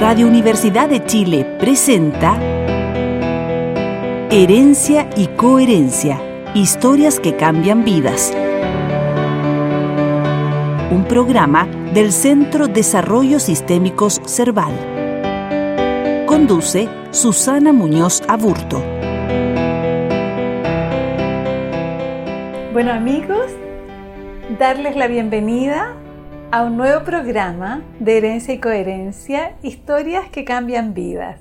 Radio Universidad de Chile presenta Herencia y Coherencia, historias que cambian vidas. Un programa del Centro Desarrollo Sistémicos Cerval. Conduce Susana Muñoz Aburto. Bueno amigos, darles la bienvenida a un nuevo programa de Herencia y Coherencia, historias que cambian vidas.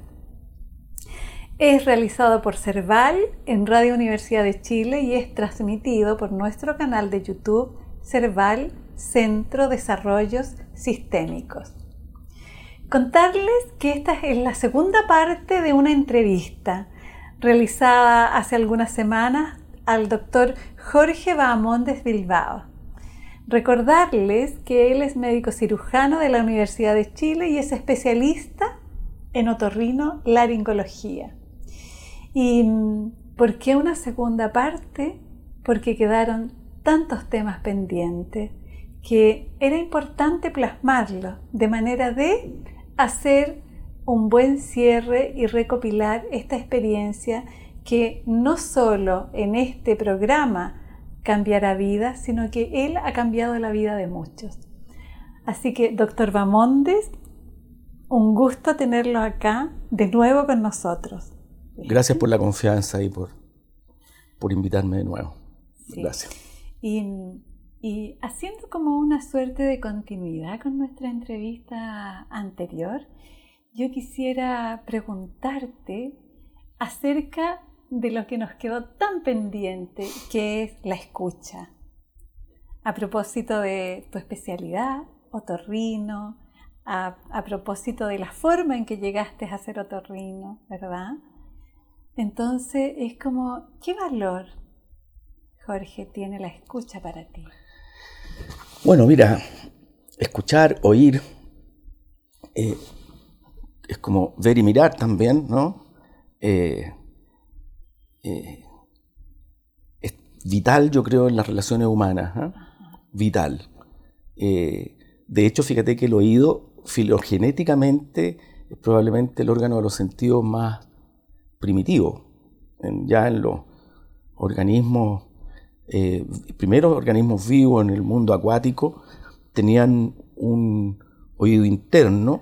Es realizado por Cerval en Radio Universidad de Chile y es transmitido por nuestro canal de YouTube Cerval Centro Desarrollos Sistémicos. Contarles que esta es la segunda parte de una entrevista realizada hace algunas semanas al doctor Jorge Bahamondes Bilbao Recordarles que él es médico cirujano de la Universidad de Chile y es especialista en otorrino laringología. ¿Y por qué una segunda parte? Porque quedaron tantos temas pendientes que era importante plasmarlo de manera de hacer un buen cierre y recopilar esta experiencia que no solo en este programa cambiará vidas, sino que Él ha cambiado la vida de muchos. Así que, doctor Bamondes, un gusto tenerlo acá de nuevo con nosotros. Gracias por la confianza y por, por invitarme de nuevo. Gracias. Y, y haciendo como una suerte de continuidad con nuestra entrevista anterior, yo quisiera preguntarte acerca de lo que nos quedó tan pendiente, que es la escucha. A propósito de tu especialidad, otorrino, a, a propósito de la forma en que llegaste a ser otorrino, ¿verdad? Entonces es como, ¿qué valor, Jorge, tiene la escucha para ti? Bueno, mira, escuchar, oír, eh, es como ver y mirar también, ¿no? Eh, eh, es vital, yo creo, en las relaciones humanas. ¿ah? Vital. Eh, de hecho, fíjate que el oído filogenéticamente es probablemente el órgano de los sentidos más primitivo. ya en los organismos, eh, primeros organismos vivos en el mundo acuático, tenían un oído interno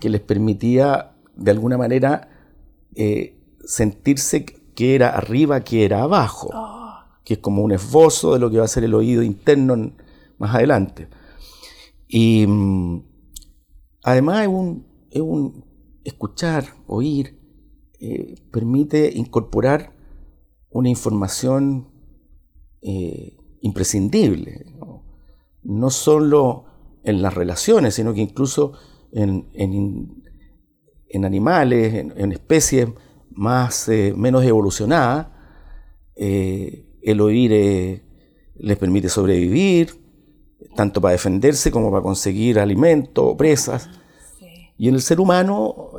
que les permitía de alguna manera sentirse qué era arriba, qué era abajo, oh. que es como un esbozo de lo que va a ser el oído interno más adelante. Y mm, además es un, escuchar, oír, eh, permite incorporar una información eh, imprescindible, ¿no? solo en las relaciones, sino que incluso en, animales, en especies más, eh, menos evolucionada, eh, el oír eh, les permite sobrevivir, tanto para defenderse como para conseguir alimento, presas. Y en el ser humano,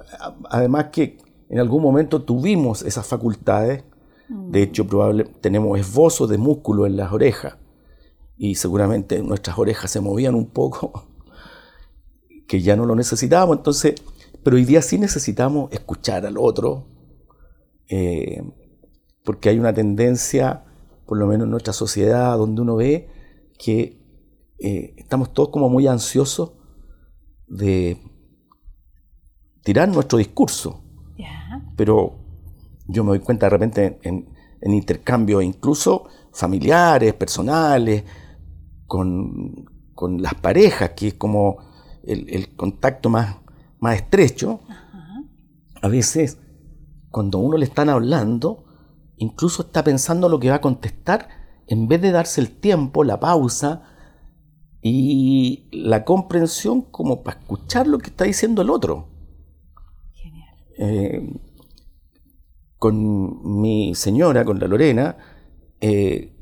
además que en algún momento tuvimos esas facultades, mm. de hecho probablemente tenemos esbozos de músculo en las orejas, y seguramente nuestras orejas se movían un poco, que ya no lo necesitábamos, entonces, pero hoy día sí necesitamos escuchar al otro, eh, porque hay una tendencia, por lo menos en nuestra sociedad, donde uno ve que eh, estamos todos como muy ansiosos de tirar nuestro discurso. Pero yo me doy cuenta de repente en, intercambios incluso familiares, personales, con, las parejas, que es como el, contacto más, más estrecho, a veces cuando uno le están hablando, incluso está pensando lo que va a contestar, en vez de darse el tiempo, la pausa y la comprensión como para escuchar lo que está diciendo el otro. Genial. Eh, con mi señora, con la Lorena, eh,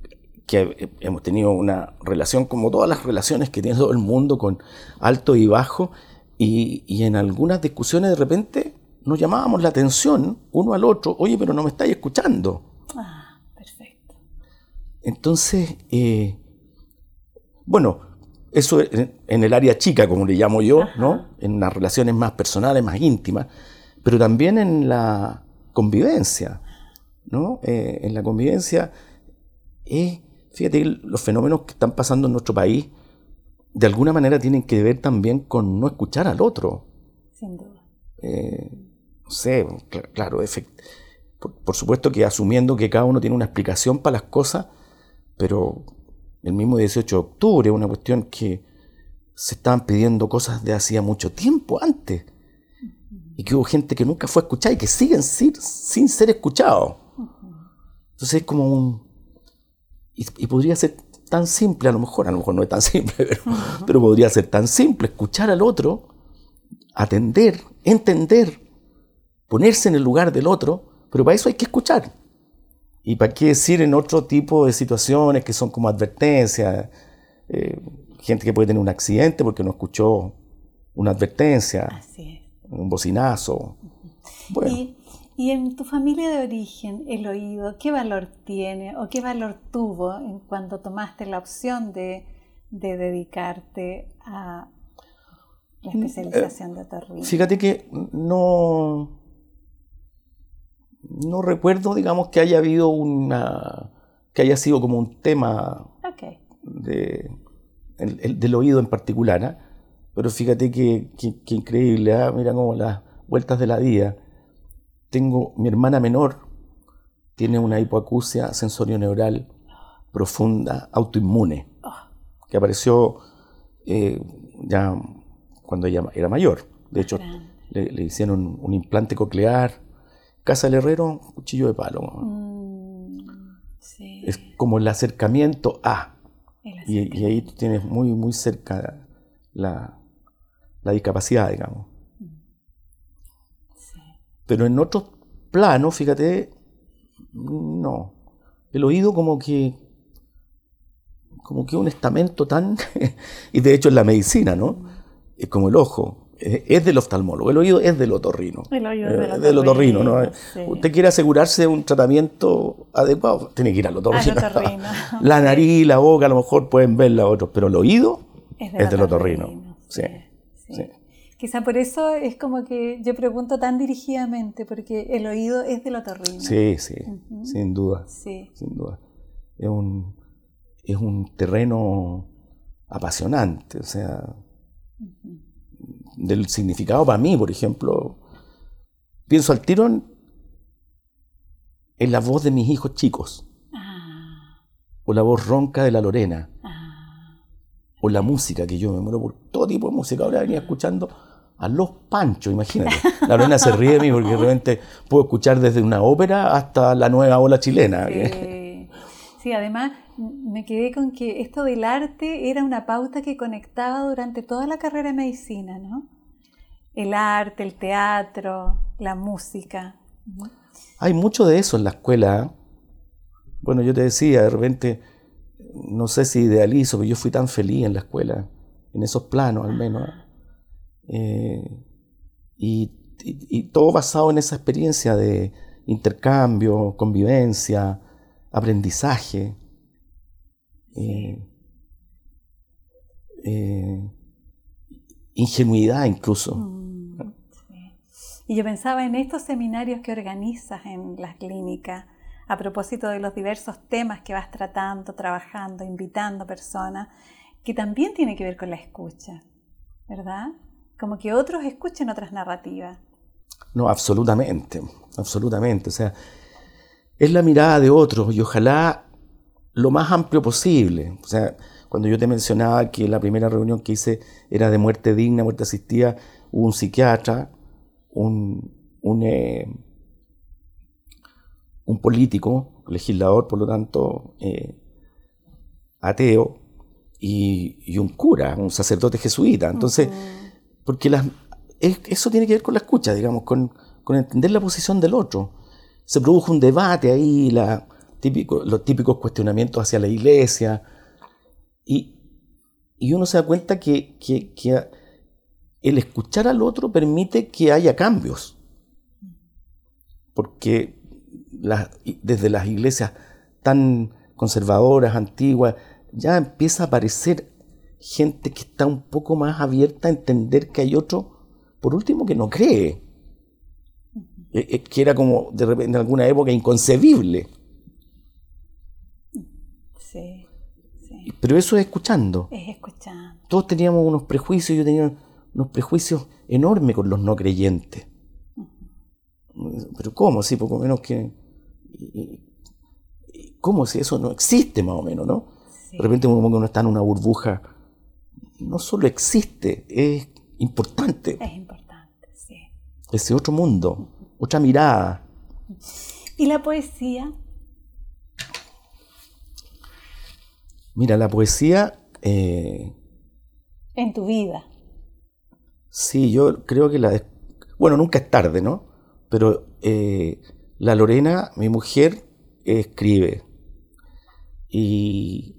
que hemos tenido una relación como todas las relaciones que tiene todo el mundo, con alto y bajo, y, y en algunas discusiones de repente nos llamábamos la atención uno al otro, oye, pero no me estáis escuchando. Ah, perfecto. Entonces, eh, bueno, eso en, el área chica, como le llamo yo, ¿no? En las relaciones más personales, más íntimas, pero también en la convivencia, ¿no? Eh, en la convivencia, eh, fíjate que los fenómenos que están pasando en nuestro país, de alguna manera tienen que ver también con no escuchar al otro. Sin duda. Eh, no sé, claro, por, por, supuesto que asumiendo que cada uno tiene una explicación para las cosas, pero el mismo 18 de octubre, una cuestión que se estaban pidiendo cosas de hacía mucho tiempo antes. Y que hubo gente que nunca fue escuchada y que siguen sin, sin ser escuchados. Entonces es como un... Y, podría ser tan simple, a lo mejor, a lo mejor no es tan simple, pero, pero podría ser tan simple, escuchar al otro, atender, entender, ponerse en el lugar del otro, pero para eso hay que escuchar. Y para qué decir en otro tipo de situaciones que son como advertencias, eh, gente que puede tener un accidente porque no escuchó una advertencia, un bocinazo. ¿Y, ¿Y, en tu familia de origen, el oído, qué valor tiene o qué valor tuvo en cuando tomaste la opción de, de dedicarte a la mm, especialización de otorrino? Fíjate que no no recuerdo, digamos, que haya habido una. que haya sido como un tema de, del oído en particular. ¿ah? Pero fíjate que, increíble, ¿ah? mira como las vueltas de la vida. Tengo mi hermana menor, tiene una hipoacusia sensorio-neural profunda, autoinmune, que apareció eh, ya cuando ella era mayor. De hecho, le, hicieron un implante coclear Casa del Herrero, cuchillo de palo. Mm, es como el acercamiento a. Y, ahí tú tienes muy, muy cerca la, discapacidad, digamos. Pero en otros planos, fíjate, no. El oído como que como que un estamento tan y de hecho en la medicina, ¿no? Es como el ojo es del oftalmólogo, el oído es del otorrino. El oído es eh, del, otorrino. ¿no? Usted quiere asegurarse de un tratamiento adecuado, tiene que ir al otorrino. la nariz, la boca, a lo mejor pueden ver la otros, pero el oído es, del otorrino. Sí, Quizá por eso es como que yo pregunto tan dirigidamente, porque el oído es del otorrino. Sí, sí, sin duda. Sin duda. Es un, es un terreno apasionante, o sea del significado para mí, por ejemplo, pienso al tiro en, la voz de mis hijos chicos, ah. o la voz ronca de la Lorena, ah. o la música, que yo me muero por todo tipo de música. Ahora venía escuchando a los Panchos, imagínate. La Lorena se ríe de mí porque de repente puedo escuchar desde una ópera hasta la nueva ola chilena. Sí, además me quedé con que esto del arte era una pauta que conectaba durante toda la carrera de medicina, ¿no? El arte, el teatro, la música. Hay mucho de eso en la escuela. ¿eh? Bueno, yo te decía, de repente, no sé si idealizo, pero yo fui tan feliz en la escuela, en esos planos al menos. ¿eh? Eh, y todo basado en esa experiencia de intercambio, convivencia, aprendizaje, eh, eh, ingenuidad incluso. Mm, y yo pensaba en estos seminarios que organizas en las clínicas a propósito de los diversos temas que vas tratando, trabajando, invitando personas, que también tiene que ver con la escucha, ¿verdad? Como que otros escuchen otras narrativas. No, absolutamente, absolutamente. O sea, es la mirada de otros y ojalá lo más amplio posible. O sea, cuando yo te mencionaba que la primera reunión que hice era de muerte digna, muerte asistida, hubo un psiquiatra, un, un, eh, un político, legislador, por lo tanto, eh, ateo, y, un cura, un sacerdote jesuita. Entonces, porque las, eso tiene que ver con la escucha, digamos, con, con entender la posición del otro se produjo un debate ahí, la, típico, los típicos cuestionamientos hacia la iglesia, y, uno se da cuenta que, el escuchar al otro permite que haya cambios, porque desde las iglesias tan conservadoras, antiguas, ya empieza a aparecer gente que está un poco más abierta a entender que hay otro, por último, que no cree. Eh, eh, que era como de repente en alguna época inconcebible. Pero eso es escuchando. Es escuchando. Todos teníamos unos prejuicios, yo tenía unos prejuicios enormes con los no creyentes. Pero ¿cómo? Sí, poco menos que... ¿Cómo si eso no existe más o menos, no? Sí. De repente como que uno está en una burbuja. No solo existe, es importante. Es importante, sí. Ese otro mundo, otra mirada. ¿Y la poesía? Mira, la poesía, eh, En tu vida. sí, yo creo que la... Bueno, nunca es tarde, ¿no? Pero eh, la Lorena, mi mujer, escribe. Y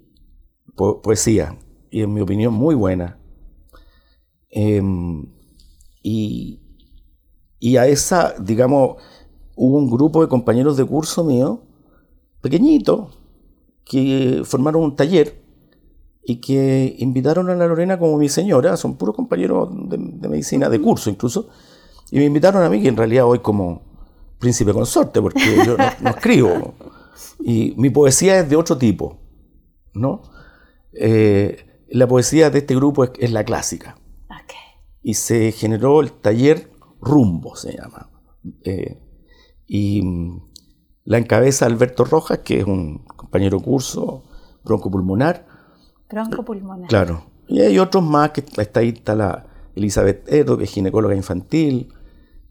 po- poesía. Y en mi opinión muy buena. Em, y, y a esa, digamos, hubo un grupo de compañeros de curso mío, pequeñito, que formaron un taller y que invitaron a la Lorena como mi señora, son puros compañeros de, de medicina, de curso incluso, y me invitaron a mí, que en realidad hoy como príncipe consorte, porque yo no, no escribo, y mi poesía es de otro tipo, ¿no? Eh, la poesía de este grupo es, es la clásica, Ok. y se generó el taller Rumbo, se llama, Eh, y la encabeza Alberto Rojas, que es un compañero curso broncopulmonar, Bronco pulmonar. Claro. Y hay otros más, que está ahí está la Elizabeth Edo, que es ginecóloga infantil,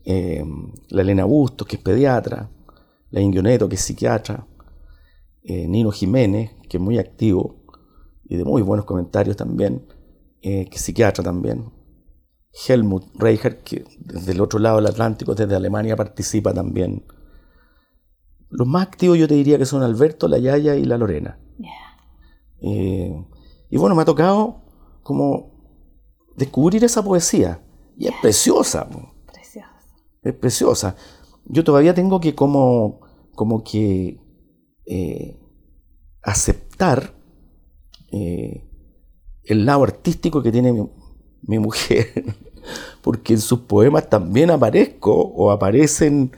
eh, la Elena Bustos, que es pediatra, la Inguioneto, que es psiquiatra, eh, Nino Jiménez, que es muy activo y de muy buenos comentarios también, eh, que es psiquiatra también, Helmut Reicher, que desde el otro lado del Atlántico, desde Alemania, participa también. Los más activos yo te diría que son Alberto, la Yaya y la Lorena. Eh, y bueno, me ha tocado como descubrir esa poesía. Y es preciosa, po, Precioso. es preciosa. Yo todavía tengo que como, como que eh, aceptar eh, el lado artístico que tiene mi, mi mujer, porque en sus poemas también aparezco o aparecen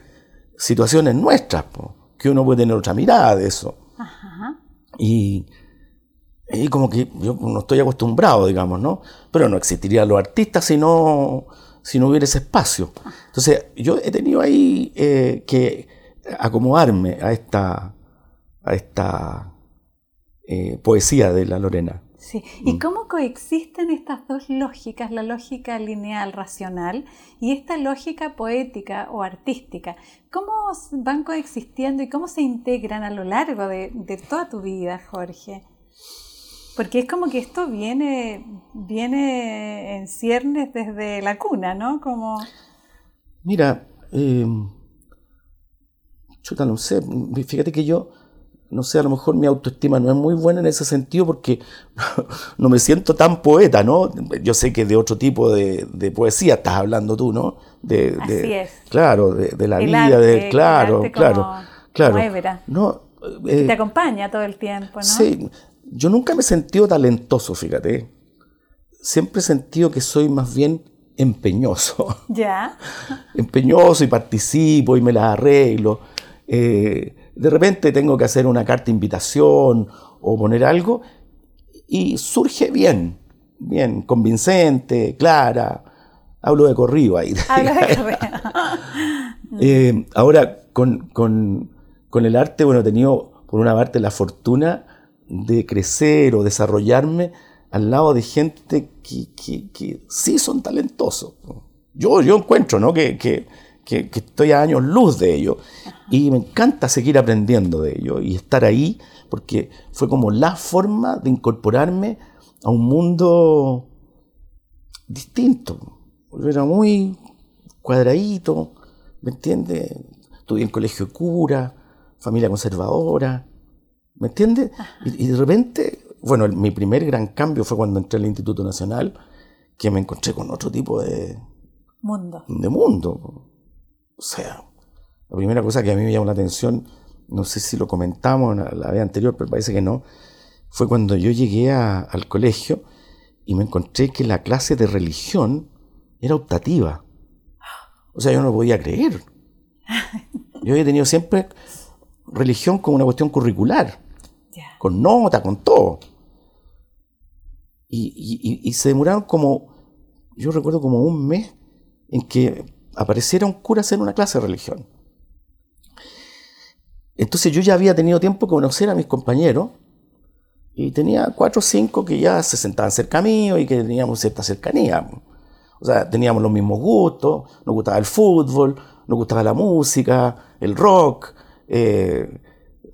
situaciones nuestras, po, que uno puede tener otra mirada de eso. Ajá. Y, y como que yo no estoy acostumbrado, digamos, ¿no? Pero no existirían los artistas si no, si no hubiera ese espacio. Entonces, yo he tenido ahí eh, que acomodarme a esta, a esta eh, poesía de la Lorena. Sí. ¿Y cómo coexisten estas dos lógicas, la lógica lineal racional y esta lógica poética o artística? ¿Cómo van coexistiendo y cómo se integran a lo largo de, de toda tu vida, Jorge? Porque es como que esto viene, viene en ciernes desde la cuna, ¿no? Como, Mira, eh, chuta, no sé, fíjate que yo, no sé, a lo mejor mi autoestima no es muy buena en ese sentido porque no me siento tan poeta, ¿no? Yo sé que de otro tipo de, de poesía estás hablando tú, ¿no? De, de- Así es. Claro, de, de la El vida, arte, de, claro, claro, como- claro. como. No, que eh, te acompaña todo el tiempo, ¿no? Sí, yo nunca me he sentido talentoso, fíjate. Siempre he sentido que soy más bien empeñoso. Ya. empeñoso y participo y me las arreglo. Eh, de repente tengo que hacer una carta de invitación o poner algo y surge bien, bien, convincente, clara. Hablo de corrido ahí. Habla de carrera. Eh, ahora, con, con- con el arte, bueno, he tenido por una parte la fortuna de crecer o desarrollarme al lado de gente que, que- que sí son talentosos. Yo, yo encuentro ¿no? que, que- que- que estoy a años luz de ello y me encanta seguir aprendiendo de ello y estar ahí porque fue como la forma de incorporarme a un mundo distinto. Era muy cuadradito, ¿me entiendes? Estudié en colegio de cura, familia conservadora, ¿me entiendes? Y, y de repente, bueno, el- mi primer gran cambio fue cuando entré al Instituto Nacional, que me encontré con otro tipo de, Mundo. de mundo. O sea, la primera cosa que a mí me llamó la atención, no sé si lo comentamos la, vez anterior, pero parece que no, fue cuando yo llegué a- al colegio y me encontré que la clase de religión era optativa. O sea, yo no podía creer. Yo había tenido siempre religión como una cuestión curricular, con nota, con todo. Y, se demoraron como, yo recuerdo como un mes en que apareciera un cura hacer una clase de religión. Entonces yo ya había tenido tiempo de conocer a mis compañeros y tenía cuatro o cinco que ya se sentaban cerca mío y que teníamos cierta cercanía. O sea, teníamos los mismos gustos, nos gustaba el fútbol, nos gustaba la música, el rock, eh,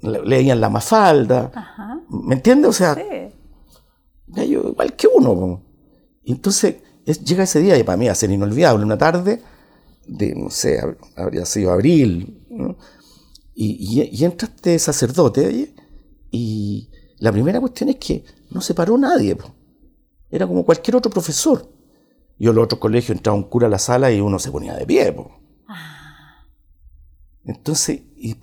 leían la mafalda. ¿Me entiendes? O sea, yo igual que uno. Entonces llega ese día y para mí va a ser inolvidable, una tarde de, no sé, habría sido abril, y, y, entra este sacerdote y la primera cuestión es que no se paró nadie. Era como cualquier otro profesor. Yo en los otros colegios entraba un cura a la sala y uno se ponía de pie. Ah. Entonces, y,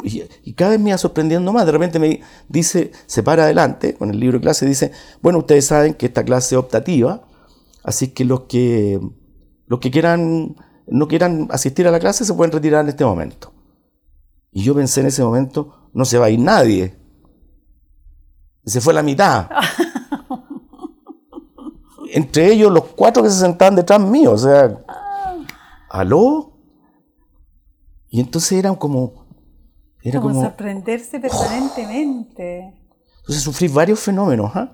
cada vez me iba sorprendiendo más. De repente me dice, se para adelante con el libro de clase, dice, bueno, ustedes saben que esta clase es optativa, así que los que, los que quieran, no quieran asistir a la clase se pueden retirar en este momento. Y yo pensé en ese momento, no se va a ir nadie. Se fue la mitad. entre ellos los cuatro que se sentaban detrás mío, o sea, ¿aló? Y entonces eran como... Era como, sorprenderse permanentemente. Entonces sufrí varios fenómenos, ¿ah?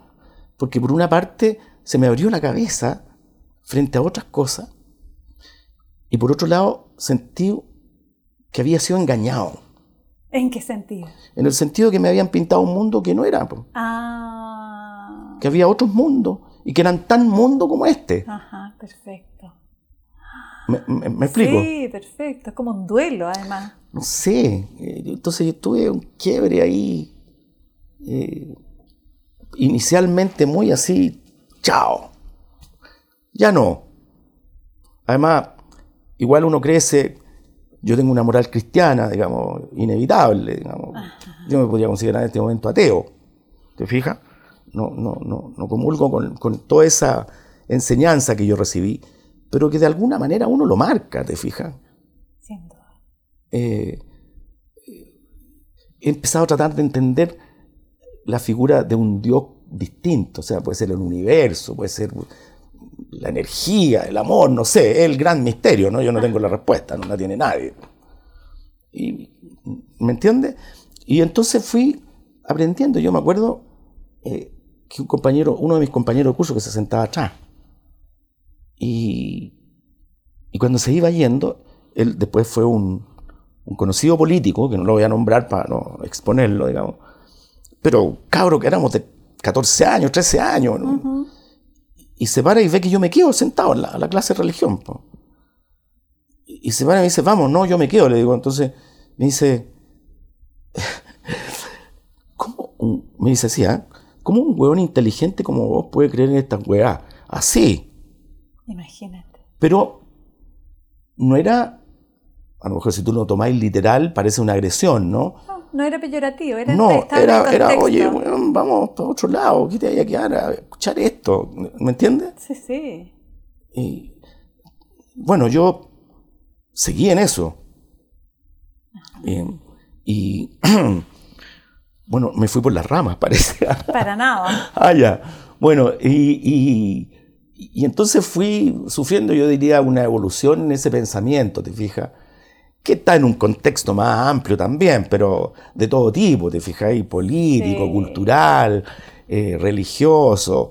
porque por una parte se me abrió la cabeza frente a otras cosas, y por otro lado sentí que había sido engañado. ¿En qué sentido? En el sentido que me habían pintado un mundo que no era. Ah. Que había otros mundos y que eran tan mundo como este. Ajá, perfecto. ¿Me, explico? Sí, perfecto. Es como un duelo, además. No sé. Eh, entonces yo tuve un quiebre ahí. Eh, inicialmente muy así. Chao. Ya no. Además, igual uno crece. Yo tengo una moral cristiana, digamos, inevitable. Digamos. Yo me podría considerar en este momento ateo. ¿Te fijas? no, no, no, no comulgo con, toda esa enseñanza que yo recibí, pero que de alguna manera uno lo marca, ¿te fijas? Eh, he empezado a tratar de entender la figura de un Dios distinto, o sea, puede ser el universo, puede ser la energía, el amor, no sé, es el gran misterio, ¿no? Yo no tengo la respuesta, no la tiene nadie. Y, ¿Me entiendes? Y entonces fui aprendiendo, yo me acuerdo, eh, que un compañero, uno de mis compañeros de curso que se sentaba atrás. Y, y cuando se iba yendo, él después fue un, un, conocido político, que no lo voy a nombrar para no exponerlo, digamos, pero cabro que éramos de 14 años, 13 años, y se para y ve que yo me quedo sentado en la, clase de religión. Y se para y me dice, vamos, no, yo me quedo, le digo, entonces me dice, ¿cómo? Me dice así, ¿ah? ¿Cómo un hueón inteligente como vos puede creer en esta weá? Así. Imagínate. Pero no era, a lo mejor si tú lo tomáis literal, parece una agresión, ¿no? No, no era peyorativo, era No, era, era, oye, vamos para otro lado, ¿qué te vaya a quedar a escuchar esto? ¿Me entiendes? Sí, sí. Y, bueno, yo seguí en eso. y Bueno, me fui por las ramas, parece. Para nada. ah, ya. Bueno, y, y, entonces fui sufriendo, yo diría, una evolución en ese pensamiento, ¿te fijas? Que está en un contexto más amplio también, pero de todo tipo, ¿te fijas? Político, cultural, eh, religioso,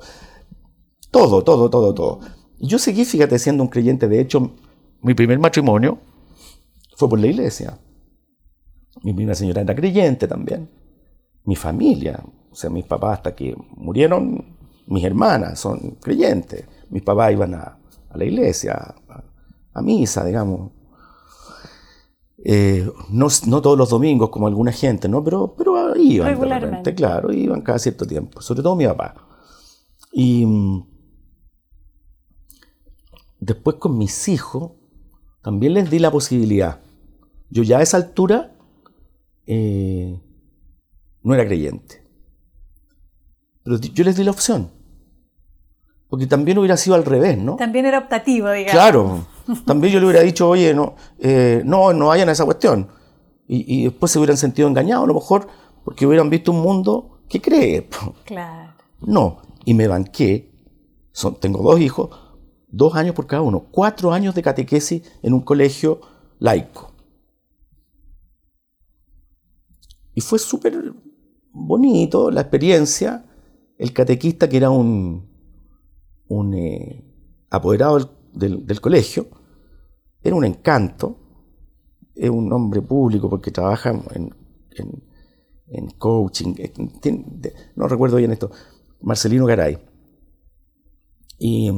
todo, todo, todo, todo. Yo seguí, fíjate, siendo un creyente. De hecho, mi primer matrimonio fue por la iglesia. Mi primera señora era creyente también mi familia, o sea, mis papás hasta que murieron, mis hermanas son creyentes, mis papás iban a, la iglesia, a, misa, digamos. Eh, no, todos los domingos como alguna gente, ¿no? Pero, pero iban Regularmente, claro, iban cada cierto tiempo, sobre todo mi papá. Y mm, después con mis hijos también les di la posibilidad. Yo ya a esa altura eh, no era creyente. Pero yo les di la opción. Porque también hubiera sido al revés, ¿no? También era optativo, digamos. Claro, también yo le hubiera dicho, oye, no, eh, no, no vayan a esa cuestión. Y, y, después se hubieran sentido engañados, a lo mejor, porque hubieran visto un mundo que cree. Claro. No, y me banqué, son, tengo dos hijos, dos años por cada uno, cuatro años de catequesis en un colegio laico. Y fue súper bonito la experiencia. El catequista, que era un, un eh, apoderado del, del, colegio, era un encanto. Es un hombre público porque trabaja en, en, en coaching. En, no recuerdo bien esto. Marcelino Garay. Y,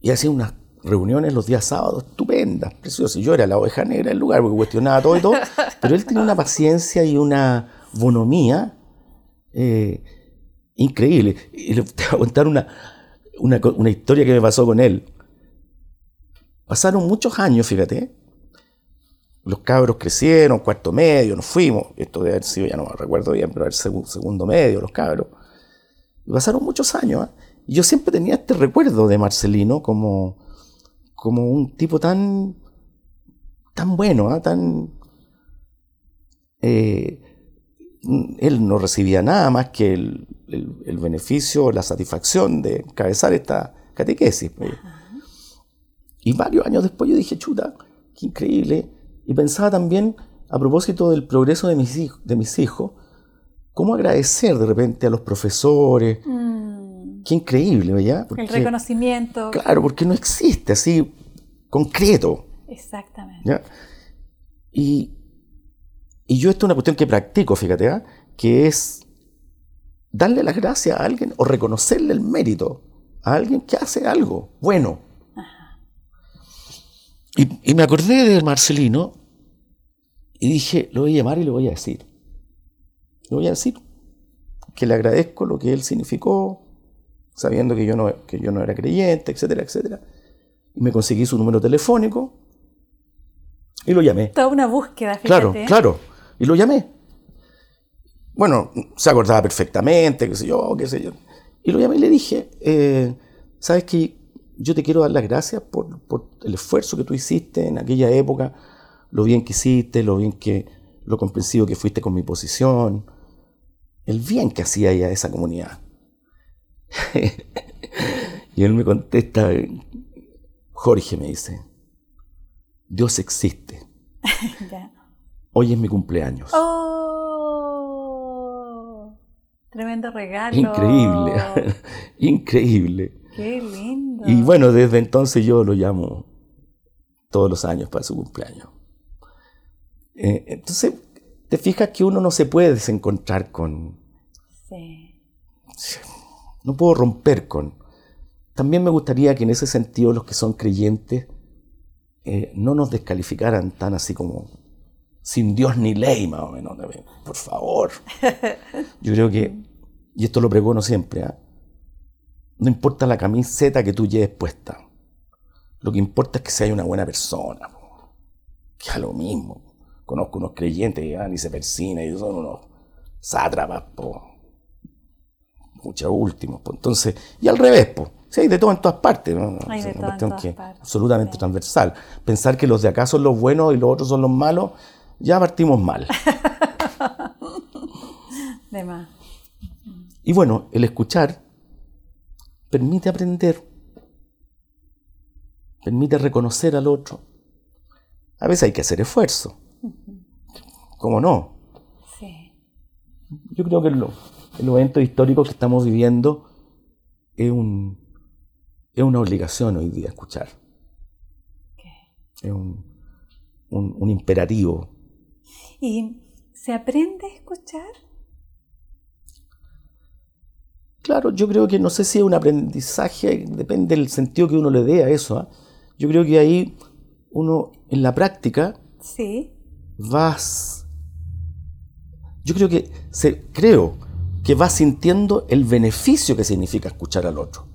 y hacía unas reuniones los días sábados estupendas, preciosas. Yo era la oveja negra del lugar porque cuestionaba todo y todo, pero él tenía una paciencia y una bonomía eh, increíble. Y le voy a contar una, una, una, historia que me pasó con él. Pasaron muchos años, fíjate. Los cabros crecieron, cuarto medio, nos fuimos. Esto debe haber sido, ya no recuerdo bien, pero el segundo medio, los cabros. Y pasaron muchos años. ¿eh? Y yo siempre tenía este recuerdo de Marcelino como, como un tipo tan, tan bueno, ¿eh? tan... Eh, él no recibía nada más que el, el, el beneficio, la satisfacción de encabezar esta catequesis. Y varios años después yo dije, chuta, qué increíble. Y pensaba también, a propósito del progreso de mis, hijos, de mis hijos, cómo agradecer de repente a los profesores. Mm. Qué increíble, ¿verdad? Porque, el reconocimiento. Claro, porque no existe así concreto. Exactamente. ¿ya? Y, y yo esto es una cuestión que practico, fíjate, ¿eh? que es darle las gracias a alguien o reconocerle el mérito a alguien que hace algo bueno. Y, y, me acordé de Marcelino y dije, lo voy a llamar y le voy a decir. Le voy a decir que le agradezco lo que él significó, sabiendo que yo no, que yo no era creyente, etcétera, etcétera. Y me conseguí su número telefónico y lo llamé. Toda una búsqueda, fíjate. Claro, claro. Y lo llamé. Bueno, se acordaba perfectamente, qué sé yo, qué sé yo. Y lo llamé y le dije, eh, ¿sabes qué? Yo te quiero dar las gracias por, por, el esfuerzo que tú hiciste en aquella época, lo bien que hiciste, lo bien que, lo comprensivo que fuiste con mi posición, el bien que hacía ella a esa comunidad. y él me contesta, Jorge me dice, Dios existe. Hoy es mi cumpleaños. Oh, tremendo regalo. Increíble, increíble. Qué lindo. Y bueno, desde entonces yo lo llamo todos los años para su cumpleaños. Eh, entonces, te fijas que uno no se puede desencontrar con... Sí. No puedo romper con... También me gustaría que en ese sentido los que son creyentes eh, no nos descalificaran tan así como sin Dios ni ley, más o menos. Por favor. Yo creo que, y esto lo pregono siempre, ¿eh? no importa la camiseta que tú lleves puesta. Lo que importa es que sea una buena persona. Que es lo mismo. Conozco unos creyentes que van y se persinan y son unos sátrapas, po. Muchos últimos, po. Entonces, y al revés, po. Sí, hay de todo en todas partes, ¿no? Hay de es una todo en todas que partes, absolutamente transversal. Pensar que los de acá son los buenos y los otros son los malos, ya partimos mal. De más. Y bueno, el escuchar permite aprender, permite reconocer al otro. A veces hay que hacer esfuerzo. ¿Cómo no? Sí. Yo creo que lo, los eventos históricos que estamos viviendo es, un, es una obligación hoy día escuchar. Es un, un, un imperativo. ¿Y se aprende a escuchar? Claro, yo creo que no sé si es un aprendizaje, depende del sentido que uno le dé a eso. ¿ah? Yo creo que ahí uno en la práctica Sí. vas. Yo creo que se, creo que vas sintiendo el beneficio que significa escuchar al otro.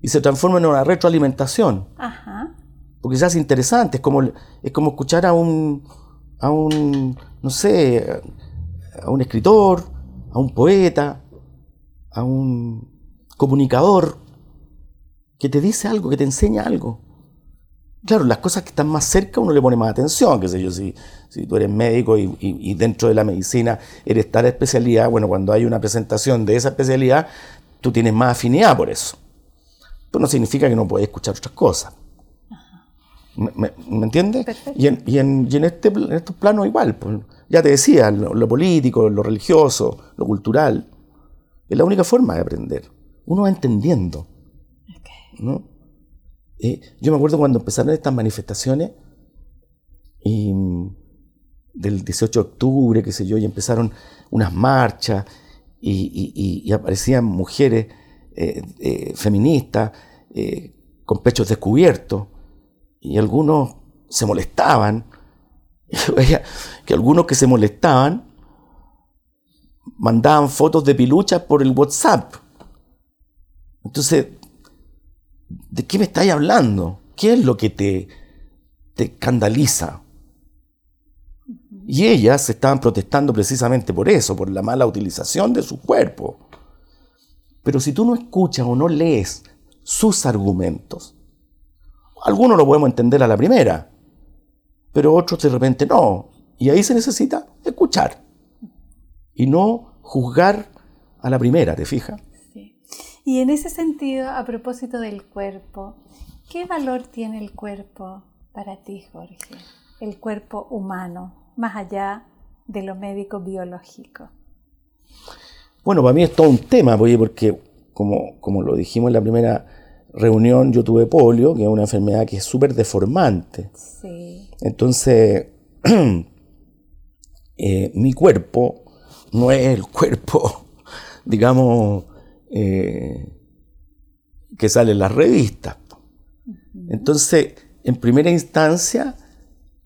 Y se transforma en una retroalimentación. Ajá. Porque se hace interesante, es como, es como escuchar a un, a un, no sé, a un escritor, a un poeta, a un, comunicador que te dice algo, que te enseña algo. Claro, las cosas que están más cerca uno le pone más atención, qué sé yo, si, si tú eres médico y, dentro de la medicina eres tal especialidad, bueno, cuando hay una presentación de esa especialidad, tú tienes más afinidad por eso. Pero no significa que no puedes escuchar otras cosas. ¿Me, entiendes? Y, en, y, en, y en, este, en estos planos igual, pues, ya te decía, lo, político, lo religioso, lo cultural, es la única forma de aprender. Uno va entendiendo. ¿no? Eh, yo me acuerdo cuando empezaron estas manifestaciones y, del 18 de octubre, qué sé yo, y empezaron unas marchas y, aparecían mujeres eh, eh, feministas con pechos descubiertos y algunos se molestaban. Yo veía que algunos que se molestaban mandaban fotos de piluchas por el WhatsApp. Entonces, ¿de qué me estáis hablando? ¿Qué es lo que te, te escandaliza? Y ellas estaban protestando precisamente por eso, por la mala utilización de su cuerpo. Pero si tú no escuchas o no lees sus argumentos, algunos lo podemos entender a la primera, pero otros de repente no. Y ahí se necesita escuchar y no juzgar a la primera, ¿te fijas? Sí. Y en ese sentido, a propósito del cuerpo, ¿qué valor tiene el cuerpo para ti, Jorge? El cuerpo humano, más allá de lo médico biológico. Bueno, para mí es todo un tema, porque como, como lo dijimos en la primera reunión yo tuve polio, que es una enfermedad que es súper deformante. Entonces, eh, mi cuerpo no es el cuerpo, digamos, eh, que sale en las revistas. Entonces, en primera instancia,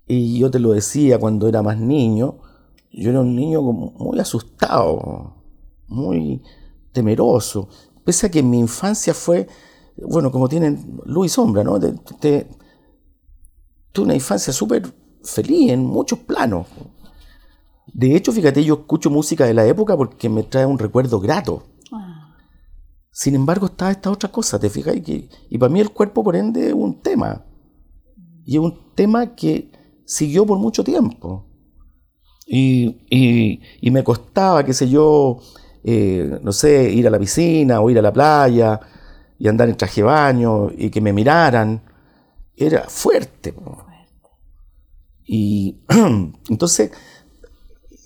y yo te lo decía cuando era más niño, yo era un niño muy asustado, muy temeroso, pese a que mi infancia fue bueno, como tienen luz y sombra, ¿no? Tuve una infancia súper feliz en muchos planos. De hecho, fíjate, yo escucho música de la época porque me trae un recuerdo grato. Ah. Sin embargo, está esta otra cosa, ¿te fijas? Y, y para mí el cuerpo, por ende, es un tema. Y es un tema que siguió por mucho tiempo. Y, y, me costaba, qué sé yo, eh, no sé, ir a la piscina o ir a la playa y andar en traje de baño y que me miraran, era fuerte. Y entonces,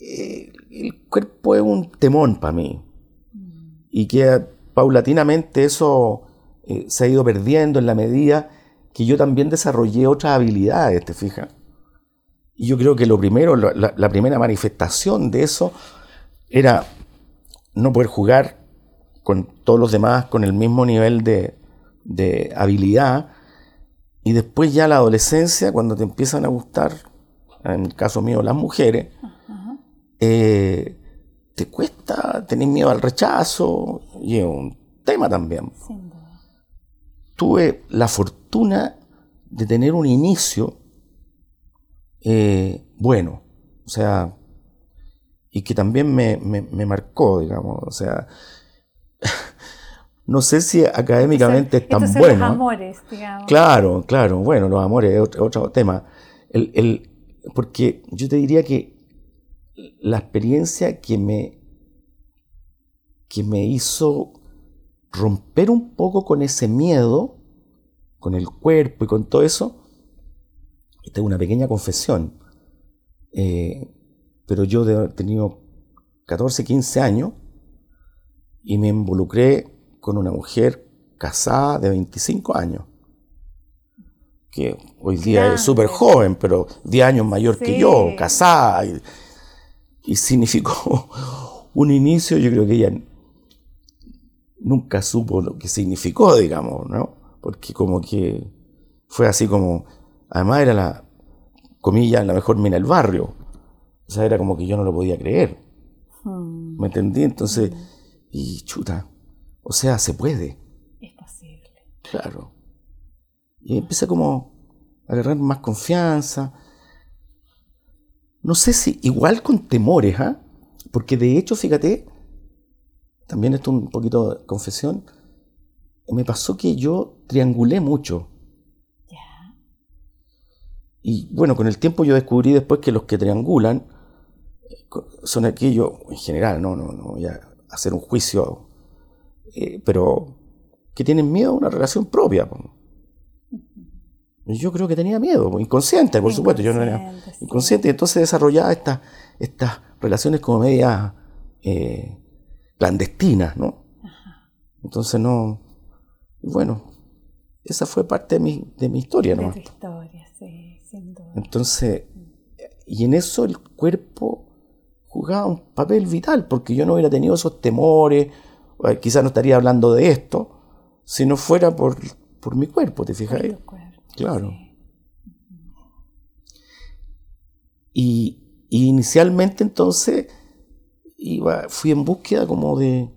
eh, el cuerpo es un temón para mí. Y que paulatinamente eso eh, se ha ido perdiendo en la medida que yo también desarrollé otras habilidades, ¿te fijas? Y yo creo que lo primero, la primera manifestación de eso era no poder jugar con todos los demás con el mismo nivel de, habilidad. Y después ya la adolescencia, cuando te empiezan a gustar, en el caso mío, las mujeres, eh, te cuesta, tenés miedo al rechazo, y es un tema también. Tuve la fortuna de tener un inicio eh, bueno, o sea, y que también me, me marcó, digamos, o sea, no sé si académicamente es tan bueno. Los amores, digamos. Claro, claro, bueno, los amores es otro, tema. El, porque yo te diría que la experiencia que me, que me hizo romper un poco con ese miedo, con el cuerpo y con todo eso, esta es una pequeña confesión, eh, pero yo he tenido 14, 15 años y me involucré con una mujer casada de 25 años, que hoy día es súper joven, pero 10 años mayor que yo, casada, y, significó un inicio, yo creo que ella nunca supo lo que significó, digamos, ¿no? Porque como que fue así como, además era la, comillas, la mejor mina del barrio. O sea, era como que yo no lo podía creer. Hmm. ¿Me entendí? Entonces, hmm. Y chuta, o sea, se puede. Es posible. Claro. Y empieza como a agarrar más confianza. No sé si igual con temores, ¿ah? Porque de hecho, fíjate, también esto un poquito de confesión, me pasó que yo triangulé mucho. Y bueno, con el tiempo yo descubrí después que los que triangulan son aquellos, en general, no, no, no voy a hacer un juicio, eh, pero que tienen miedo a una relación propia. Yo creo que tenía miedo, inconsciente, por supuesto. Yo no era inconsciente, y entonces desarrollaba estas, estas relaciones como medias eh, clandestinas, ¿no? Entonces no. Bueno, esa fue parte de mi, de mi historia, ¿no? De historia, sí, sin duda. Entonces, y en eso el cuerpo jugaba un papel vital, porque yo no hubiera tenido esos temores, quizás no estaría hablando de esto, si no fuera por, por mi cuerpo, ¿te fijas? Claro. Y, y, inicialmente entonces iba, fui en búsqueda como de,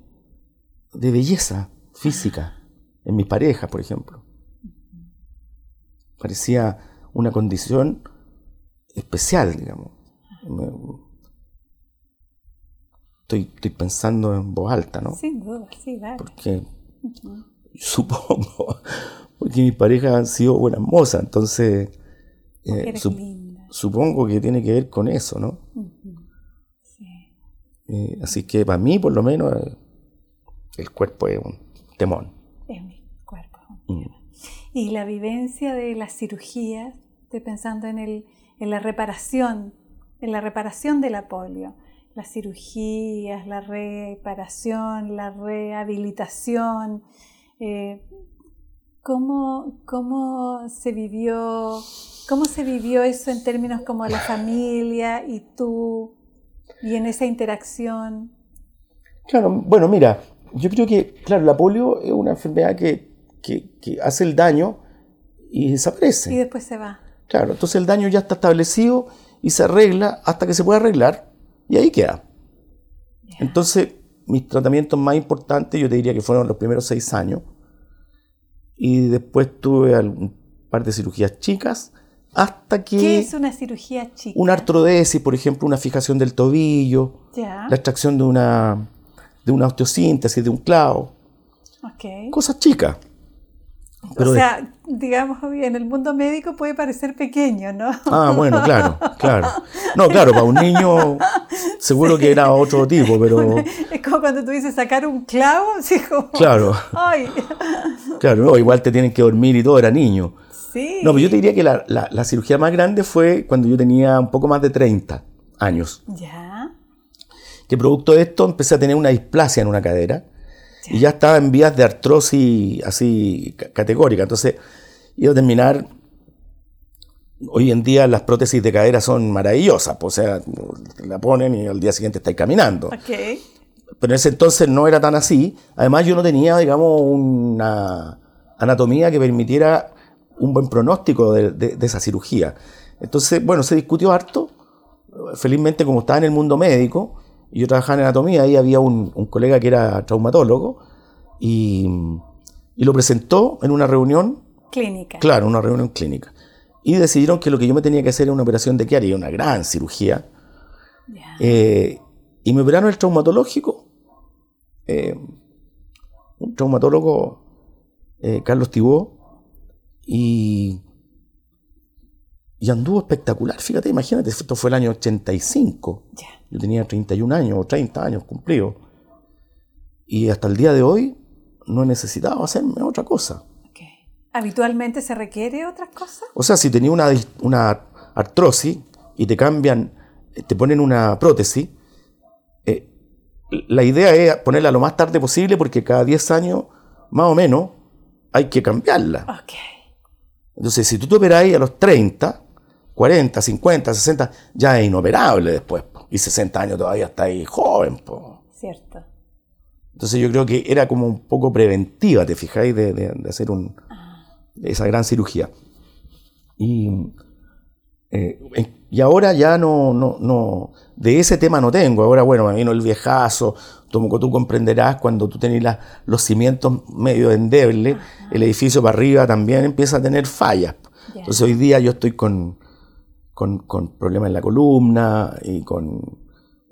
de belleza física en mi pareja, por ejemplo. Parecía una condición especial, digamos. Estoy, estoy, pensando en voz alta, ¿no? Sin duda, sí, dale. Porque supongo, porque mis parejas han sido buenas mozas, entonces eh, supongo que tiene que ver con eso, ¿no? sí. eh, así que para mí, por lo menos, el cuerpo es un temón. Es mi cuerpo. Mm. Y la vivencia de las cirugías, estoy pensando en, el, en la reparación, en la reparación de la polio las cirugías, la reparación, la rehabilitación. Eh, ¿cómo, ¿Cómo se vivió cómo se vivió eso en términos como la familia y tú y en esa interacción? Claro, bueno, mira, yo creo que, claro, la polio es una enfermedad que, que, que hace el daño y desaparece. Y después se va. Claro, entonces el daño ya está establecido y se arregla hasta que se pueda arreglar y ahí queda. Entonces, mis tratamientos más importantes yo te diría que fueron los primeros seis años. Y después tuve un par de cirugías chicas hasta que... ¿Qué es una cirugía chica? Una artrodesis, por ejemplo, una fijación del tobillo, la extracción de una, de una osteosíntesis, de un clavo. Okay. Cosas chicas o sea, digamos, en el mundo médico puede parecer pequeño, ¿no? Ah, bueno, claro, claro. No, claro, para un niño seguro que era otro tipo, pero... Es como cuando tú dices sacar un clavo, así como... Claro. Ay. Claro, igual te tienen que dormir y todo, era niño. Sí. No, pero yo te diría que la, la cirugía más grande fue cuando yo tenía un poco más de 30 años. Ya. Que producto de esto empecé a tener una displasia en una cadera y ya estaba en vías de artrosis así categórica. Entonces, iba a terminar. Hoy en día las prótesis de cadera son maravillosas, pues, o sea, la ponen y al día siguiente estáis caminando. Okay. Pero en ese entonces no era tan así. Además, yo no tenía, digamos, una anatomía que permitiera un buen pronóstico de, de esa cirugía. Entonces, bueno, se discutió harto. Felizmente, como estaba en el mundo médico, y yo trabajaba en anatomía, ahí había un, colega que era traumatólogo y, lo presentó en una reunión. Clínica. Claro, una reunión clínica. Y decidieron que lo que yo me tenía que hacer era una operación de haría, una gran cirugía. Eh, y me operaron el traumatológico. Eh, un traumatólogo, eh, Carlos Tibó, y, y anduvo espectacular. Fíjate, imagínate, esto fue el año 85. Yo tenía 31 años o 30 años cumplidos. Y hasta el día de hoy no he necesitado hacerme otra cosa. ¿Habitualmente se requiere otras cosas? O sea, si tenía una, una artrosis y te cambian, te ponen una prótesis, eh, la idea es ponerla lo más tarde posible porque cada 10 años, más o menos, hay que cambiarla. Entonces, si tú te operáis a los 30, 40, 50, 60, ya es inoperable después y 60 años todavía está ahí joven. Po. Cierto. Entonces yo creo que era como un poco preventiva, ¿te fijáis? De, de, hacer un, esa gran cirugía. Y, eh, y ahora ya no, no, no, de ese tema no tengo. Ahora, bueno, me vino el viejazo, como tú comprenderás, cuando tú tenés los cimientos medio endebles, el edificio para arriba también empieza a tener fallas. Entonces hoy día yo estoy con, con, problemas en la columna y con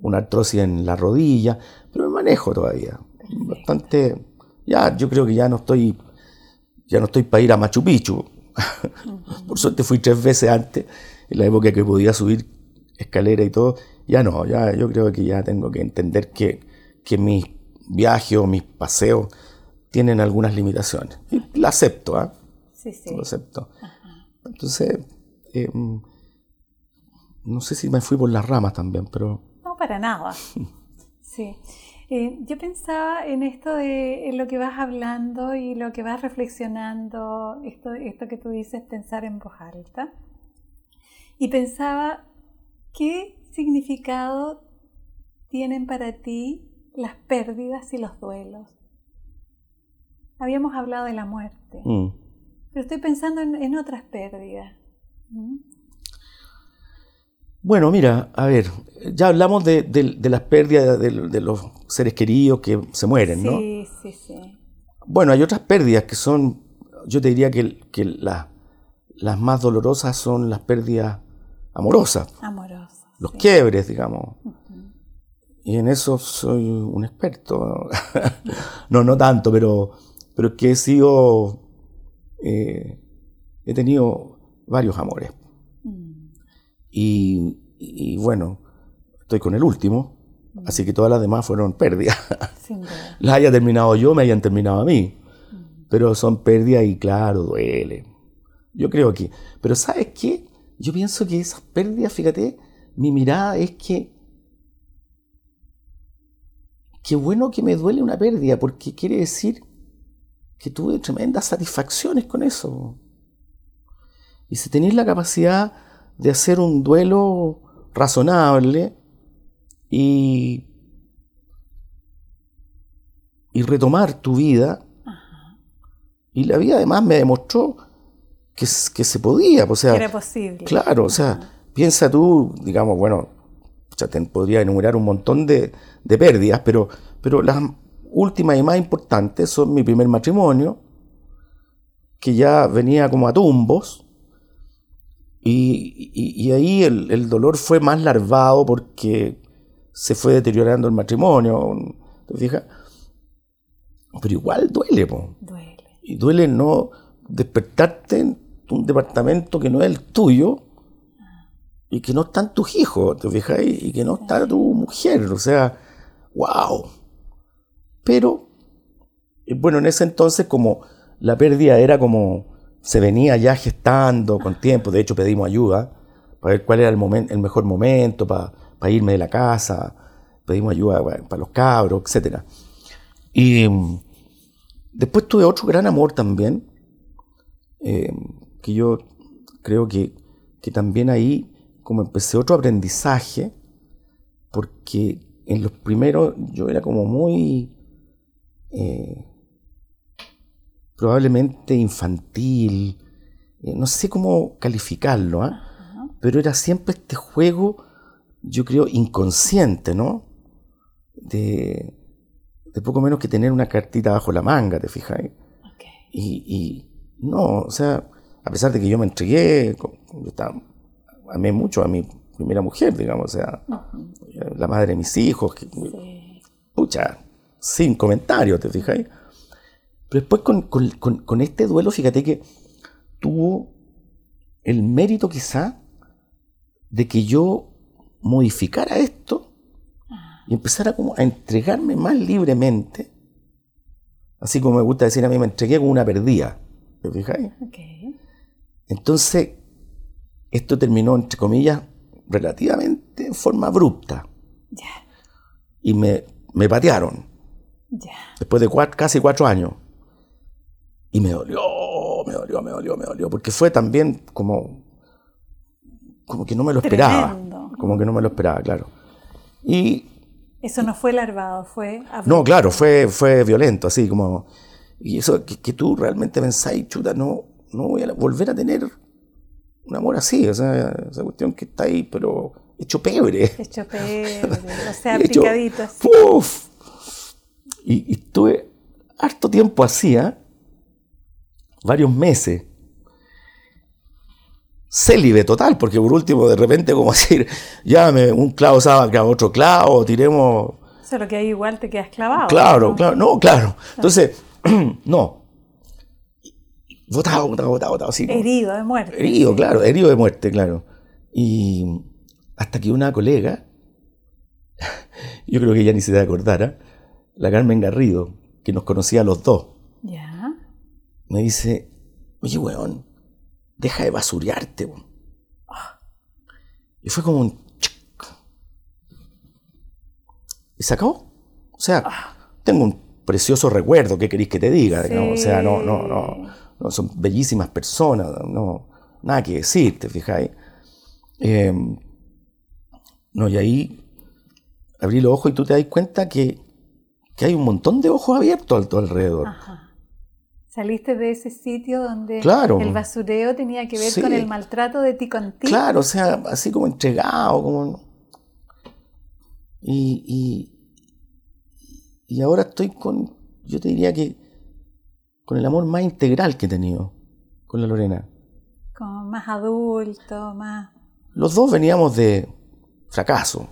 una artrosis en la rodilla, pero me manejo todavía. Bastante, ya yo creo que ya no estoy ya no estoy para ir a Machu Picchu. Por suerte fui tres veces antes, en la época que podía subir escalera y todo. Ya no, ya yo creo que ya tengo que entender que, que mis viajes o mis paseos tienen algunas limitaciones. Y la acepto, ¿ah? Sí, sí. Lo acepto. Entonces, em, no sé si me fui por las ramas también, pero... No, para nada. Sí. Eh, yo pensaba en esto de en lo que vas hablando y lo que vas reflexionando, esto, esto que tú dices, pensar en voz alta. Y pensaba, ¿qué significado tienen para ti las pérdidas y los duelos? Habíamos hablado de la muerte, mm. pero estoy pensando en, en otras pérdidas. ¿Mm? Bueno, mira, a ver, ya hablamos de, de- de las pérdidas de, de los seres queridos que se mueren, ¿no? Sí, sí, sí. Bueno, hay otras pérdidas que son, yo te diría que, que la- las más dolorosas son las pérdidas amorosas, Amoroso. los sí. quiebres, digamos. Y en eso soy un experto. no, no tanto, pero, pero que he sido, eh, he tenido varios amores. Y, y bueno, estoy con el último, así que todas las demás fueron pérdidas. las haya terminado yo, me hayan terminado a mí. Pero son pérdidas y claro, duele. Yo creo que... Pero ¿sabes qué? Yo pienso que esas pérdidas, fíjate, mi mirada es que... Qué bueno que me duele una pérdida, porque quiere decir que tuve tremendas satisfacciones con eso. Y si tenéis la capacidad de hacer un duelo razonable y, y retomar tu vida, y la vida además me demostró que, que se podía, o sea, Era posible. Claro, o sea, piensa tú, digamos, bueno, ya te podría enumerar un montón de, de pérdidas, pero, pero las últimas y más importantes son mi primer matrimonio, que ya venía como a tumbos, y, y- y ahí el, el dolor fue más larvado porque se fue deteriorando el matrimonio, ¿te fijas? Pero igual duele, po. Duele. Y duele no despertarte en un departamento que no es el tuyo y que no están tus hijos, ¿te fijas? Y que no está tu mujer, o sea, wow. Pero, eh, bueno, en ese entonces como la pérdida era como, se venía ya gestando con tiempo, de hecho pedimos ayuda para ver cuál era el, momen- el mejor momento para, para irme de la casa, pedimos ayuda para, los cabros, etcétera. Y mm, después tuve otro gran amor también, eh, que yo creo que, que también ahí como empecé otro aprendizaje, porque en los primeros yo era como muy eh, probablemente infantil, eh, no sé cómo calificarlo, ¿ah? pero era siempre este juego, yo creo, inconsciente, ¿no? De, de poco menos que tener una cartita bajo la manga, ¿te fijas? Ok. Y, y no, o sea, a pesar de que yo me entregué, yo estaba, amé mucho a mi primera mujer, digamos, o sea, la madre de mis hijos, que, Sí. pucha, sin comentarios, ¿te fijas? Pero después con, con- con- con este duelo, fíjate que tuvo el mérito quizá de que yo modificara esto y empezara como a entregarme más libremente, así como me gusta decir a mí, me entregué como una perdida, ¿te fijáis? Entonces, esto terminó, entre comillas, relativamente en forma abrupta. Y me, me patearon. Después de casi cuatro años. Y me dolió, me dolió, me dolió, me dolió, porque fue también como, como que no me lo esperaba. Tremendo. Como que no me lo esperaba, claro. Y Eso no fue larvado, fue no, claro, fue, fue violento, así como. Y eso que, que tú realmente pensáis, chuta, no, no voy a volver a tener un amor así, o sea, esa cuestión que está ahí, pero hecho pebre. hecho pebre, o sea, picadito así. ¡Puf! Y, y estuve harto tiempo así, ¿ah? Varios meses. Célibe total, porque por último, de repente, como decir, llámame un clavo saca otro clavo, tiremos Solo que ahí igual te quedas clavado. Claro, ¿no? claro, no, claro. Entonces, no. Botado, botado. Así, como- Herido de muerte. Herido, claro, herido de muerte, claro. Y hasta que una colega, yo creo que ella ni se debe acordar, ¿ah? la Carmen Garrido, que nos conocía a los dos. Me dice, oye, weón, deja de basurearte, weón. Y fue como un... chic. Y se acabó. O sea, tengo un precioso recuerdo, ¿qué queréis que te diga? O sea, no, no, no, no, son bellísimas personas, no, nada que decir, ¿te fijáis? Eh, no, y ahí abrí los ojos y tú te das cuenta que, que hay un montón de ojos abiertos a tu alrededor. Ajá. Saliste de ese sitio donde Claro. el basureo tenía que ver Sí. con el maltrato de ti con ti. Claro, o sea, así como entregado, como... Y, y, y ahora estoy con, yo te diría que con el amor más integral que he tenido con la Lorena. Como más adulto, más... Los dos veníamos de fracaso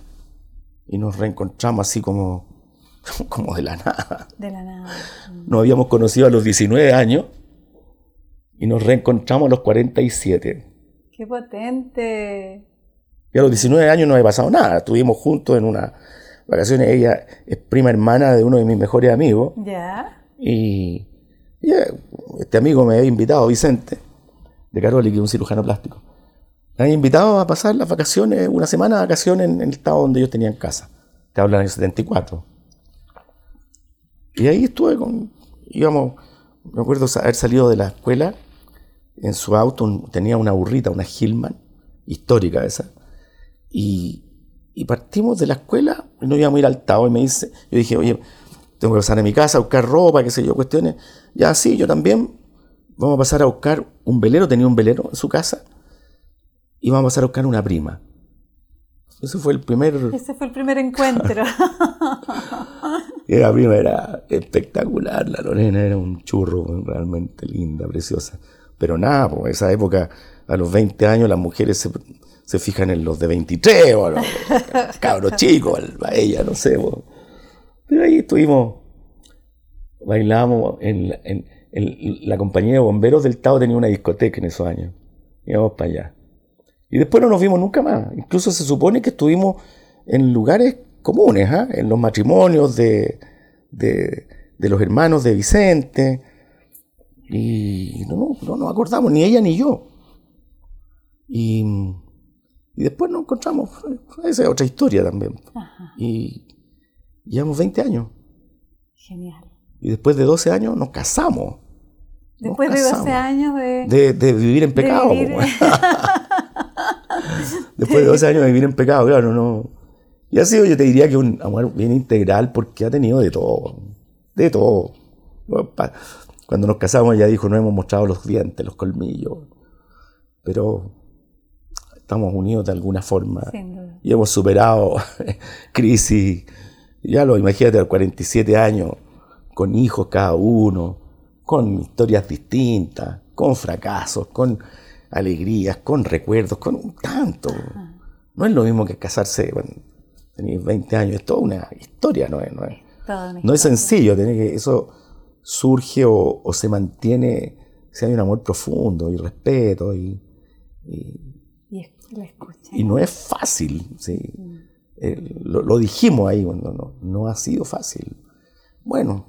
y nos reencontramos así como, como de la nada. de la nada. Nos habíamos conocido a los 19 años y nos reencontramos a los 47. ¡Qué potente! Y a los 19 años no había pasado nada. Estuvimos juntos en unas vacaciones. Ella es prima hermana de uno de mis mejores amigos. ¿Ya? Y, y, eh, este amigo me había invitado, Vicente, de Caroli, que es un cirujano plástico. Me había invitado a pasar las vacaciones, una semana de vacaciones en el estado donde ellos tenían casa. Te hablo del año 74. Y ahí estuve con. íbamos. Me acuerdo haber salido de la escuela. En su auto tenía una burrita, una Hillman, histórica esa. Y, partimos de la escuela y nos íbamos a ir al Tao. Y me dice, yo dije, oye, tengo que pasar a mi casa a buscar ropa, qué sé yo, cuestiones. Ya, sí, yo también. Vamos a pasar a buscar un velero, tenía un velero en su casa. Y vamos a pasar a buscar una prima. Ese fue el primer. Ese fue el primer encuentro. Y la prima era espectacular, la Lorena era un churro realmente linda, preciosa. Pero nada, pues esa época, a los 20 años, las mujeres se, se fijan en los de 23 o a los cabros chicos, a ella, no sé. Pero ahí estuvimos, bailamos en, la- en- en la compañía de bomberos del Tao tenía una discoteca en esos años. Íbamos para allá. Y después no nos vimos nunca más. Incluso se supone que estuvimos en lugares comunes, ¿ah? en los matrimonios de, de, de los hermanos de Vicente. Y no, no, no nos acordamos, ni ella ni yo. Y, y después nos encontramos. Esa es otra historia también. Ajá, Y llevamos 20 años. genial. Y después de 12 años nos casamos. Nos Después de 12 casamos. años de... De, de vivir en pecado. vivir- Después de 12 años de vivir en pecado, claro, no. Y ha sido, yo te diría que un amor bien integral porque ha tenido de todo. De todo. Cuando nos casamos ella dijo, no hemos mostrado los dientes, los colmillos. Pero estamos unidos de alguna forma. Y hemos superado crisis. Ya lo imagínate a los 47 años, con hijos cada uno, con historias distintas, con fracasos, con alegrías, con recuerdos, con un tanto. No es lo mismo que casarse cuando tenéis 20 años, es toda una historia, no es, no es, no es sencillo, tenés que, eso surge o, o se mantiene si hay un amor profundo y respeto y, y- Y es- la y no es fácil, ¿sí? Eh, lo, lo dijimos ahí, cuando no, no ha sido fácil. Bueno,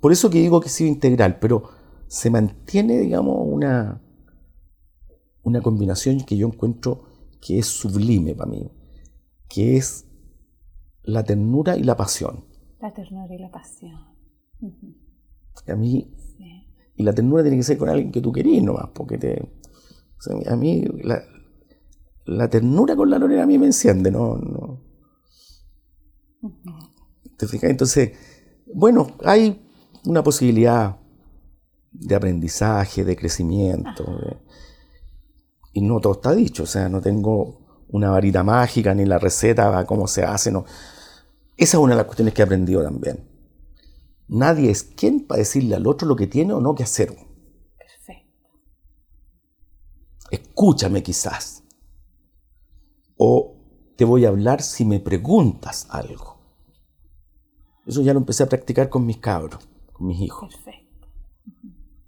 por eso que digo que ha sido integral, pero se mantiene, digamos, una, una combinación que yo encuentro que es sublime para mí, que es la ternura y la pasión. La ternura y la pasión. A mí, sí. y la ternura tiene que ser con alguien que tú querís nomás, porque te... o sea, a mí, la, la ternura con la Lorena a mí me enciende, no... no ¿Te fijas? Entonces, bueno, hay una posibilidad de aprendizaje, de crecimiento. de- y no todo está dicho, o sea, no tengo una varita mágica ni la receta cómo se hace. No. Esa es una de las cuestiones que he aprendido también. Nadie es quien para decirle al otro lo que tiene o no que hacer. Perfecto. Escúchame quizás. O te voy a hablar si me preguntas algo. Eso ya lo empecé a practicar con mis cabros, con mis hijos. Perfecto.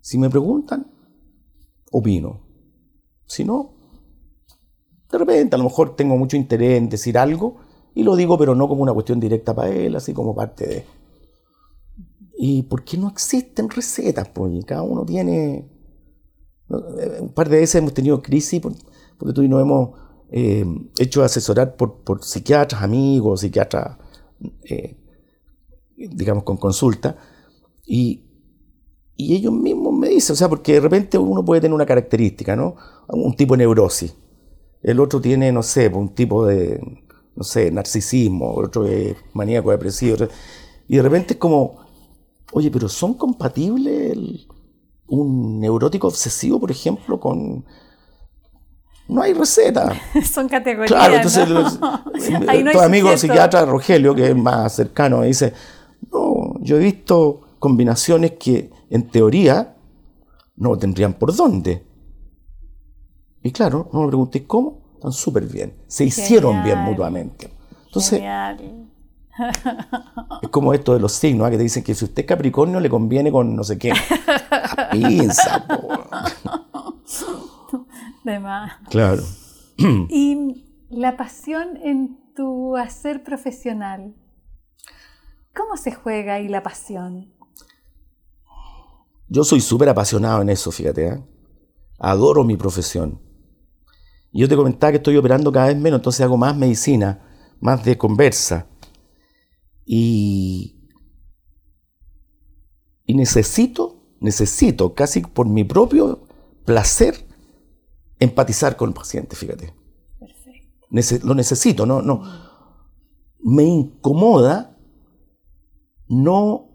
Si me preguntan, opino. Si no, de repente a lo mejor tengo mucho interés en decir algo y lo digo, pero no como una cuestión directa para él, así como parte de... ¿Y por qué no existen recetas? Pues cada uno tiene... Un par de veces hemos tenido crisis porque tú y nos hemos eh, hecho asesorar por, por, psiquiatras, amigos, psiquiatras, eh, digamos, con consulta. Y, y ellos mismos o sea, porque de repente uno puede tener una característica, ¿no? Un tipo de neurosis. El otro tiene, no sé, un tipo de, no sé, narcisismo, otro es maníaco depresivo. Y de repente es como, oye, pero ¿son compatibles un neurótico obsesivo, por ejemplo, con... No hay receta. Son categorías. Claro, entonces ¿no? tu amigo psiquiatra Rogelio, que es más cercano, me dice, no, yo he visto combinaciones que en teoría no tendrían por dónde. Y claro, no me preguntéis cómo, están súper bien. Se hicieron bien mutuamente. Entonces, es como esto de los signos, ¿ah? que te dicen que si usted es Capricornio le conviene con no sé qué. La pinza, De más. Claro. Y la pasión en tu hacer profesional. ¿Cómo se juega ahí la pasión? Yo soy súper apasionado en eso, fíjate. ¿eh? Adoro mi profesión. Y yo te comentaba que estoy operando cada vez menos, entonces hago más medicina, más de conversa. Y, y necesito, necesito, casi por mi propio placer, empatizar con el paciente, fíjate. Perfecto. lo necesito, no, no. Me incomoda no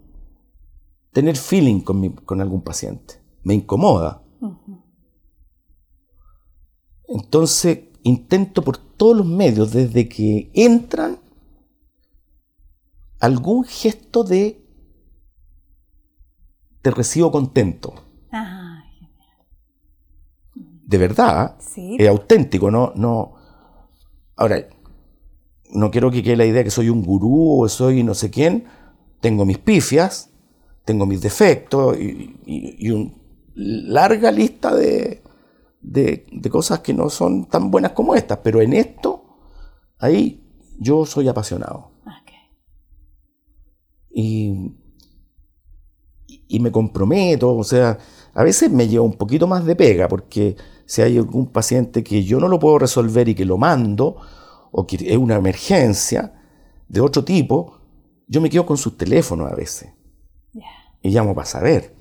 tener feeling con, con algún paciente. Me incomoda. Entonces intento por todos los medios, desde que entran, algún gesto de te recibo contento. de verdad, es auténtico, no, no. Ahora, no quiero que quede la idea que soy un gurú o soy no sé quién. Tengo mis pifias, tengo mis defectos y, una larga lista de, cosas que no son tan buenas como estas, pero en esto, ahí yo soy apasionado. Y, y me comprometo, o sea, a veces me lleva un poquito más de pega, porque si hay algún paciente que yo no lo puedo resolver y que lo mando, o que es una emergencia de otro tipo, yo me quedo con sus teléfonos a veces y llamo para saber.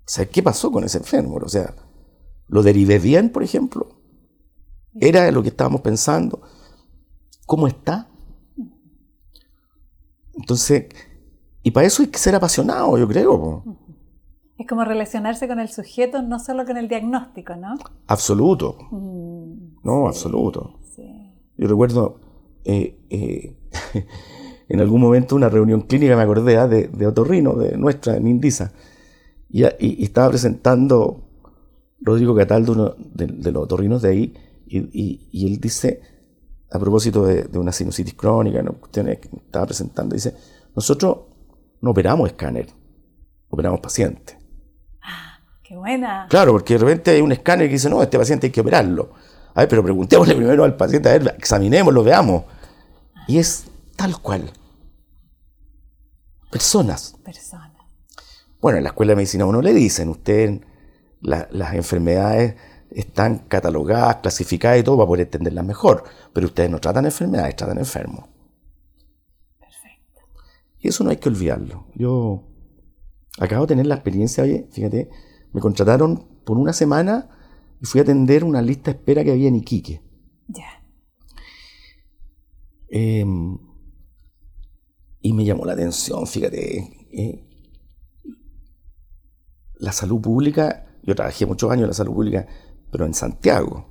O sea, ¿qué pasó con ese enfermo? O sea, ¿lo derivé bien, por ejemplo? ¿Era lo que estábamos pensando? ¿Cómo está? Entonces, y para eso hay que ser apasionado, yo creo. Es como relacionarse con el sujeto, no solo con el diagnóstico, ¿no? Absoluto. Mm, no, absoluto. Yo recuerdo eh, eh, en algún momento una reunión clínica, me acordé, ah, de, de Otorrino, de nuestra, en Indisa, y, estaba presentando Rodrigo Cataldo, uno de, los otorrinos de ahí, y, él dice, a propósito de, una sinusitis crónica, ¿no? cuestiones que estaba presentando, dice, nosotros no operamos escáner, operamos pacientes. Ah, qué buena. Claro, porque de repente hay un escáner que dice, no, este paciente hay que operarlo. A ver, pero preguntémosle primero al paciente, a ver, examinémoslo, veamos. Y es tal cual. Personas. Personas. Bueno, en la escuela de medicina uno le dicen, usted las enfermedades están catalogadas, clasificadas y todo para poder entenderlas mejor, pero ustedes no tratan enfermedades, tratan enfermos. Perfecto. Y eso no hay que olvidarlo. Yo acabo de tener la experiencia, oye, fíjate, me contrataron por una semana y fui a atender una lista de espera que había en Iquique. Ya. Em, y me llamó la atención, fíjate, eh, la salud pública, yo trabajé muchos años en la salud pública, pero en Santiago,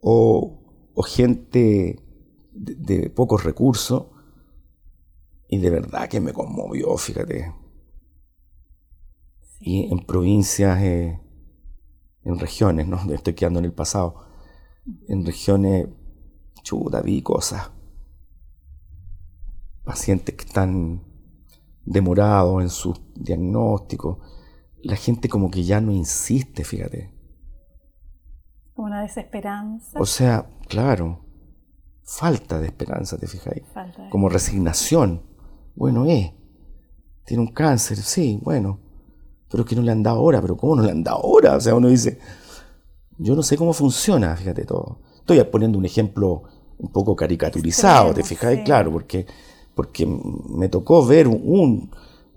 o, gente de, pocos recursos, y de verdad que me conmovió, fíjate. Y en provincias, eh, en regiones, ¿no? Estoy quedando en el pasado. En regiones, chuta, vi cosas pacientes que están demorados en su diagnóstico, la gente como que ya no insiste, fíjate. Como una desesperanza. O sea, claro, falta de esperanza, ¿te fijáis? Falta de- Como resignación. Bueno, es. Tiene un cáncer, sí, bueno. Pero es que no le han dado hora, pero ¿cómo no le han dado hora? O sea, uno dice, yo no sé cómo funciona, fíjate todo. Estoy poniendo un ejemplo un poco caricaturizado, ¿te fijáis? sí. Claro, porque, porque me tocó ver un,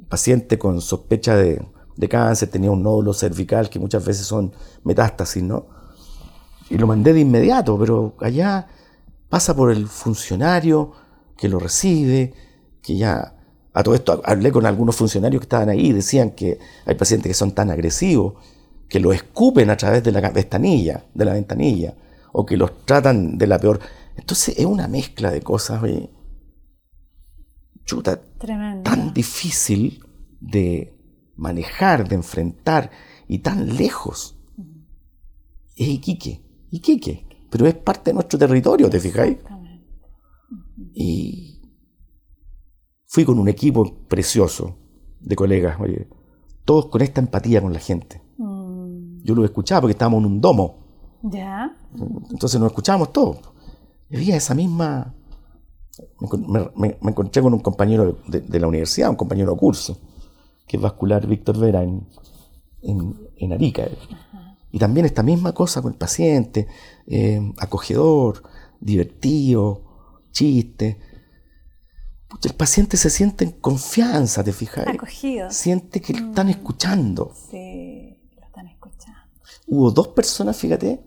paciente con sospecha de, cáncer, tenía un nódulo cervical que muchas veces son metástasis, ¿no? Y lo mandé de inmediato, pero allá pasa por el funcionario que lo recibe, que ya... A todo esto hablé con algunos funcionarios que estaban ahí decían que hay pacientes que son tan agresivos que lo escupen a través de la ventanilla, de la ventanilla, o que los tratan de la peor. Entonces es una mezcla de cosas, oye, chuta, Tremendo. tan difícil de manejar, de enfrentar y tan lejos. Es Iquique, Iquique, pero es parte de nuestro territorio, ¿te fijáis? Exactamente. Y fui con un equipo precioso de colegas, oye, todos con esta empatía con la gente. Mm, Yo lo escuchaba porque estábamos en un domo, ya. entonces nos escuchábamos todos. Y había esa misma... Me, encon- me- me- me encontré con un compañero de, de la universidad, un compañero de curso, que es vascular Víctor Vera en, en, en Arica. Y también esta misma cosa con el paciente, eh, acogedor, divertido, chiste. Pucha, el paciente se siente en confianza, ¿te fijas? Acogido. Siente que lo están escuchando. Sí, lo están escuchando. Hubo dos personas, fíjate.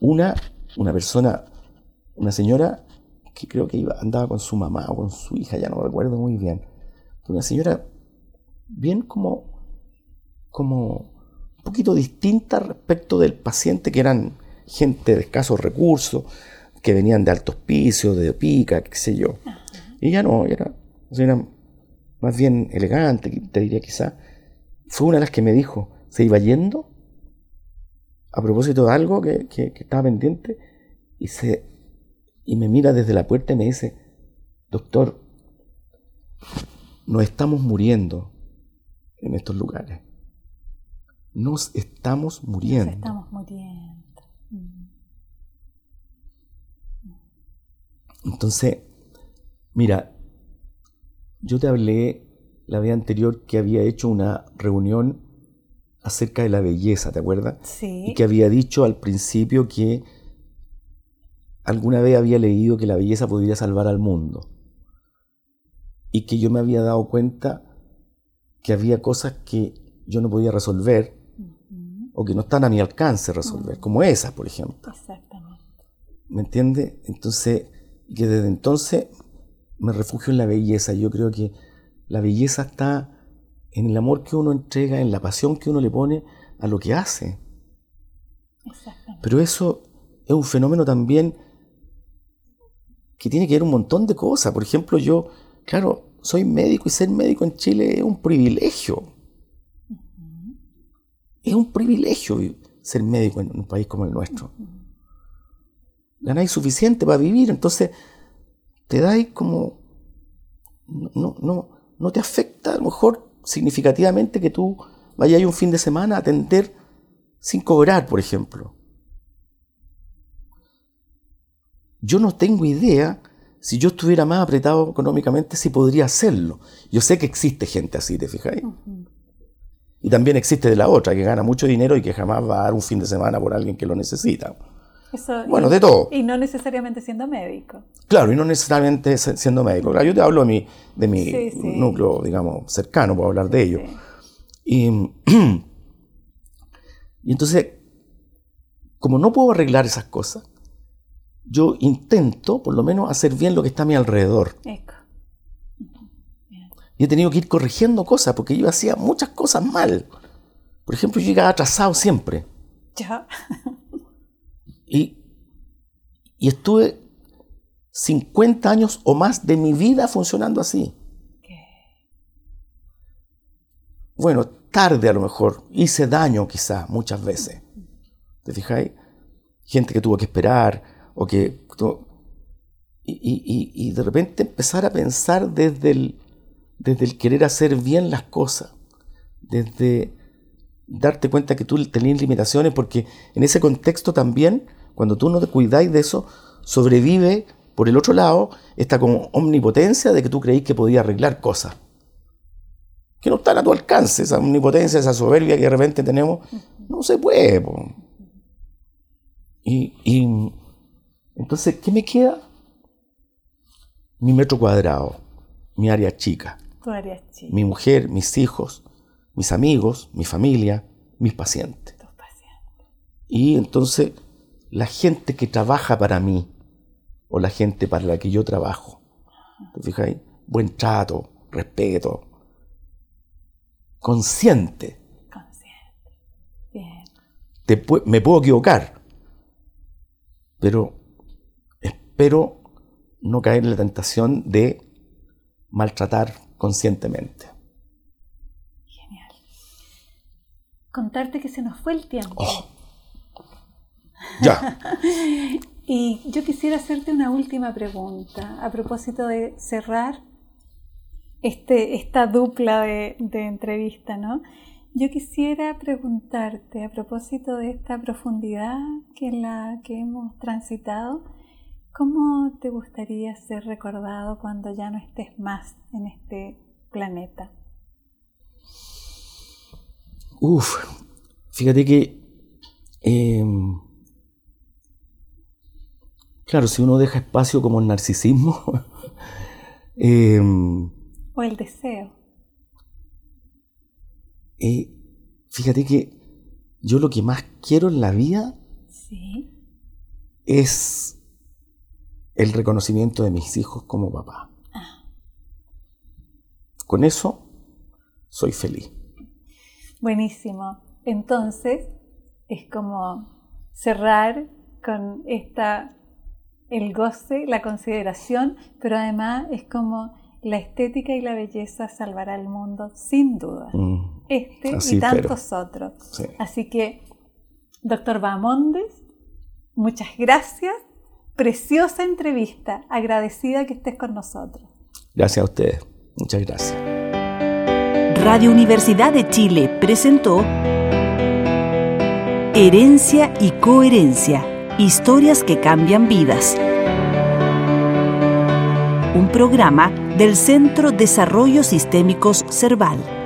Una, una persona, una señora que creo que iba, andaba con su mamá o con su hija, ya no recuerdo muy bien. Una señora bien como, como un poquito distinta respecto del paciente, que eran gente de escasos recursos, que venían de altos pisos, de pica, qué sé yo. Y ella no, era una señora más bien elegante, te diría quizá. Fue una de las que me dijo, se iba yendo a propósito de algo que, que- que estaba pendiente y, se, y me mira desde la puerta y me dice, doctor, nos estamos muriendo en estos lugares. Nos estamos Nos muriendo. estamos muriendo. Mm, Entonces, mira, yo te hablé la vez anterior que había hecho una reunión acerca de la belleza, ¿te acuerdas? Sí. Y que había dicho al principio que alguna vez había leído que la belleza podría salvar al mundo. Y que yo me había dado cuenta que había cosas que yo no podía resolver o que no están a mi alcance resolver, como esas, por ejemplo. Exactamente. ¿Me entiendes? Entonces, que desde entonces me refugio en la belleza. Yo creo que la belleza está en el amor que uno entrega, en la pasión que uno le pone a lo que hace. Exactamente. Pero eso es un fenómeno también que tiene que ver un montón de cosas. Por ejemplo, yo, claro, soy médico y ser médico en Chile es un privilegio. Es un privilegio vi- ser médico en un país como el nuestro. Ganáis suficiente para vivir, entonces te dais como... No, no, no, no te afecta a lo mejor significativamente que tú vayas un fin de semana a atender sin cobrar, por ejemplo. Yo no tengo idea si yo estuviera más apretado económicamente si podría hacerlo. Yo sé que existe gente así, ¿te fijáis? Y también existe de la otra, que gana mucho dinero y que jamás va a dar un fin de semana por alguien que lo necesita. Eso, Bueno, y, de todo. y no necesariamente siendo médico. Claro, y no necesariamente siendo médico. Claro, yo te hablo de mi, de mi Sí, sí. núcleo, digamos, cercano, puedo hablar de ello. Sí. Y, y entonces, como no puedo arreglar esas cosas, yo intento, por lo menos, hacer bien lo que está a mi alrededor. Eco. Y he tenido que ir corrigiendo cosas, porque yo hacía muchas cosas mal. Por ejemplo, yo llegaba atrasado siempre. Ya. Y, y estuve 50 años o más de mi vida funcionando así. Bueno, tarde a lo mejor, hice daño quizás muchas veces. ¿Te fijáis? Gente que tuvo que esperar o que... y de repente empezar a pensar desde el, desde el querer hacer bien las cosas, desde darte cuenta que tú tenías limitaciones, porque en ese contexto también, cuando tú no te cuidáis de eso, sobrevive por el otro lado esta como omnipotencia de que tú creís que podías arreglar cosas. Que no están a tu alcance, esa omnipotencia, esa soberbia que de repente tenemos, no se puede. Y, y entonces, ¿qué me queda? Mi metro cuadrado, mi área chica. Tu área chica. Mi mujer, mis hijos, mis amigos, mi familia, mis pacientes. Tus pacientes. Y entonces la gente que trabaja para mí o la gente para la que yo trabajo. ¿Te fijas Buen trato, respeto, consciente. Consciente. Bien. me puedo equivocar, pero espero no caer en la tentación de maltratar conscientemente. contarte que se nos fue el tiempo. Oh. Ya. y yo quisiera hacerte una última pregunta a propósito de cerrar este, esta dupla de, de entrevista, ¿no? Yo quisiera preguntarte a propósito de esta profundidad que en la que hemos transitado, ¿cómo te gustaría ser recordado cuando ya no estés más en este planeta? Uf, fíjate que, em, claro, si uno deja espacio como el narcisismo, em, o el deseo. Eh, fíjate que yo lo que más quiero en la vida es el reconocimiento de mis hijos como papá. Ah. Con eso soy feliz. Buenísimo. Entonces, es como cerrar con esta el goce, la consideración, pero además es como la estética y la belleza salvará al mundo sin duda. Mm, este y tantos otros. Así que, doctor Bamondes, muchas gracias. Preciosa entrevista. Agradecida que estés con nosotros. Gracias a ustedes. Muchas gracias. Radio Universidad de Chile presentó Herencia y Coherencia, historias que cambian vidas. Un programa del Centro Desarrollo Sistémicos Cerval.